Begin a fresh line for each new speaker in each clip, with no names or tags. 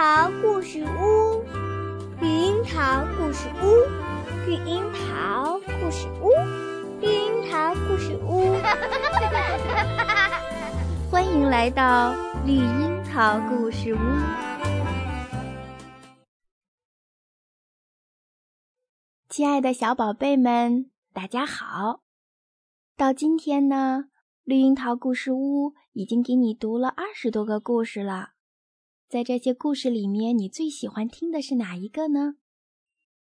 桃故事屋，绿樱桃故事屋，绿樱桃故事屋，绿樱桃故事屋。
欢迎来到绿樱桃故事屋。亲爱的小宝贝们，大家好！到今天呢，绿樱桃故事屋已经给你读了二十多个故事了。在这些故事里面，你最喜欢听的是哪一个呢？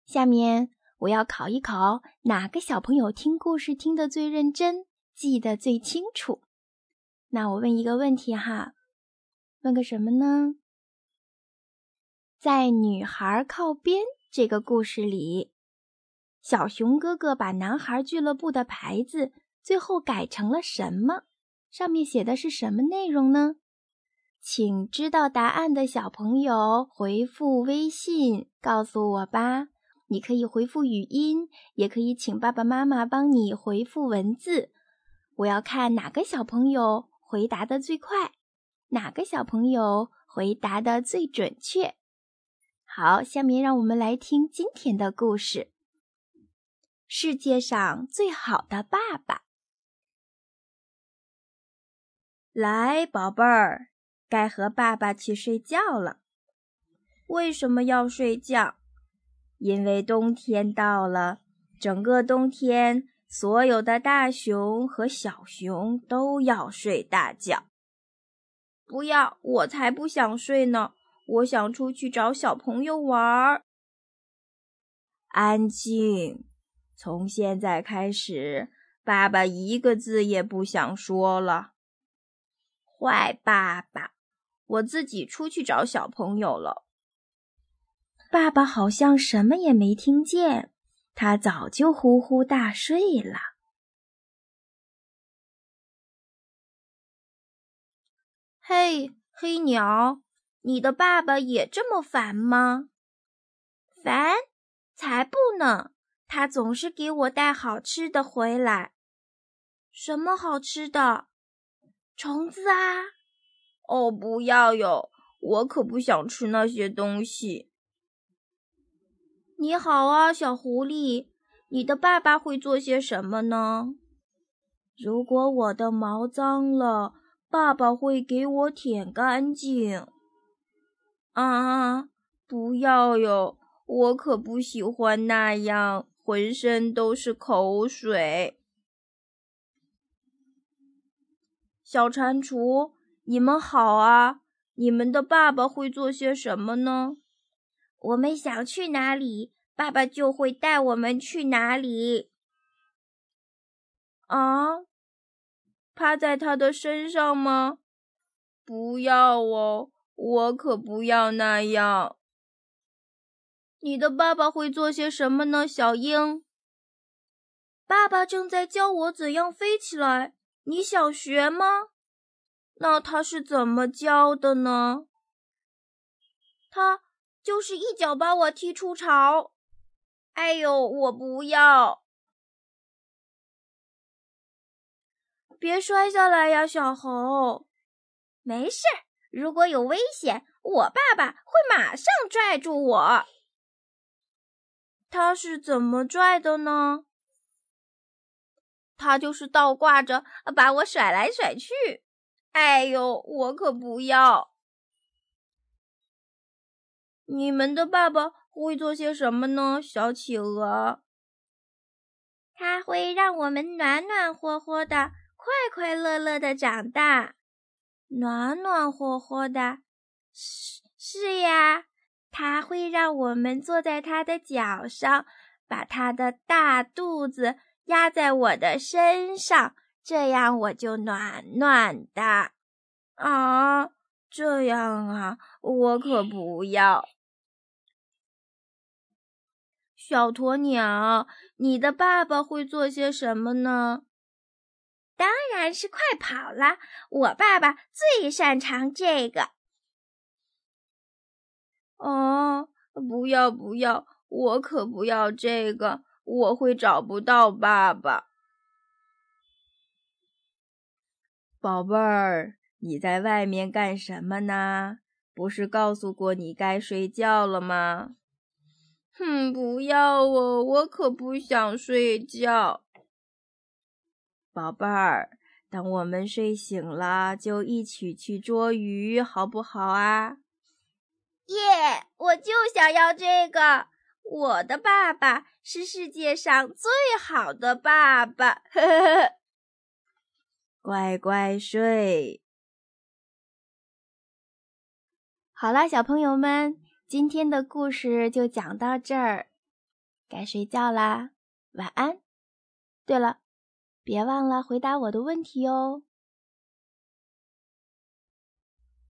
下面我要考一考哪个小朋友听故事听得最认真，记得最清楚。那我问一个问题哈，问个什么呢？在《女孩靠边》这个故事里，小熊哥哥把男孩俱乐部的牌子最后改成了什么？上面写的是什么内容呢？请知道答案的小朋友回复微信告诉我吧。你可以回复语音，也可以请爸爸妈妈帮你回复文字。我要看哪个小朋友回答的最快，哪个小朋友回答的最准确。好，下面让我们来听今天的故事：世界上最好的爸爸。
来，宝贝儿。该和爸爸去睡觉了。为什么要睡觉？因为冬天到了，整个冬天，所有的大熊和小熊都要睡大觉。不要，我才不想睡呢！我想出去找小朋友玩儿。安静！从现在开始，爸爸一个字也不想说了。坏爸爸！我自己出去找小朋友了。
爸爸好像什么也没听见，他早就呼呼大睡了。
嘿，黑鸟，你的爸爸也这么烦吗？烦？才不呢！他总是给我带好吃的回来。什么好吃的？虫子啊！哦，不要哟！我可不想吃那些东西。你好啊，小狐狸，你的爸爸会做些什么呢？如果我的毛脏了，爸爸会给我舔干净。啊，不要哟！我可不喜欢那样，浑身都是口水。小蟾蜍。你们好啊！你们的爸爸会做些什么呢？我们想去哪里，爸爸就会带我们去哪里。啊，趴在他的身上吗？不要哦，我可不要那样。你的爸爸会做些什么呢，小鹰？爸爸正在教我怎样飞起来，你想学吗？那他是怎么教的呢？他就是一脚把我踢出巢。哎呦，我不要！别摔下来呀，小猴。没事，如果有危险，我爸爸会马上拽住我。他是怎么拽的呢？他就是倒挂着把我甩来甩去。哎呦，我可不要！你们的爸爸会做些什么呢，小企鹅？他会让我们暖暖和和的，快快乐乐的长大。暖暖和和的，是是呀，他会让我们坐在他的脚上，把他的大肚子压在我的身上。这样我就暖暖的啊！这样啊，我可不要。小鸵鸟，你的爸爸会做些什么呢？当然是快跑了。我爸爸最擅长这个。哦，不要不要，我可不要这个，我会找不到爸爸。宝贝儿，你在外面干什么呢？不是告诉过你该睡觉了吗？哼，不要哦，我可不想睡觉。宝贝儿，等我们睡醒了，就一起去捉鱼，好不好啊？
耶！我就想要这个。我的爸爸是世界上最好的爸爸。呵呵呵。
乖乖睡。
好啦，小朋友们，今天的故事就讲到这儿，该睡觉啦，晚安。对了，别忘了回答我的问题哦。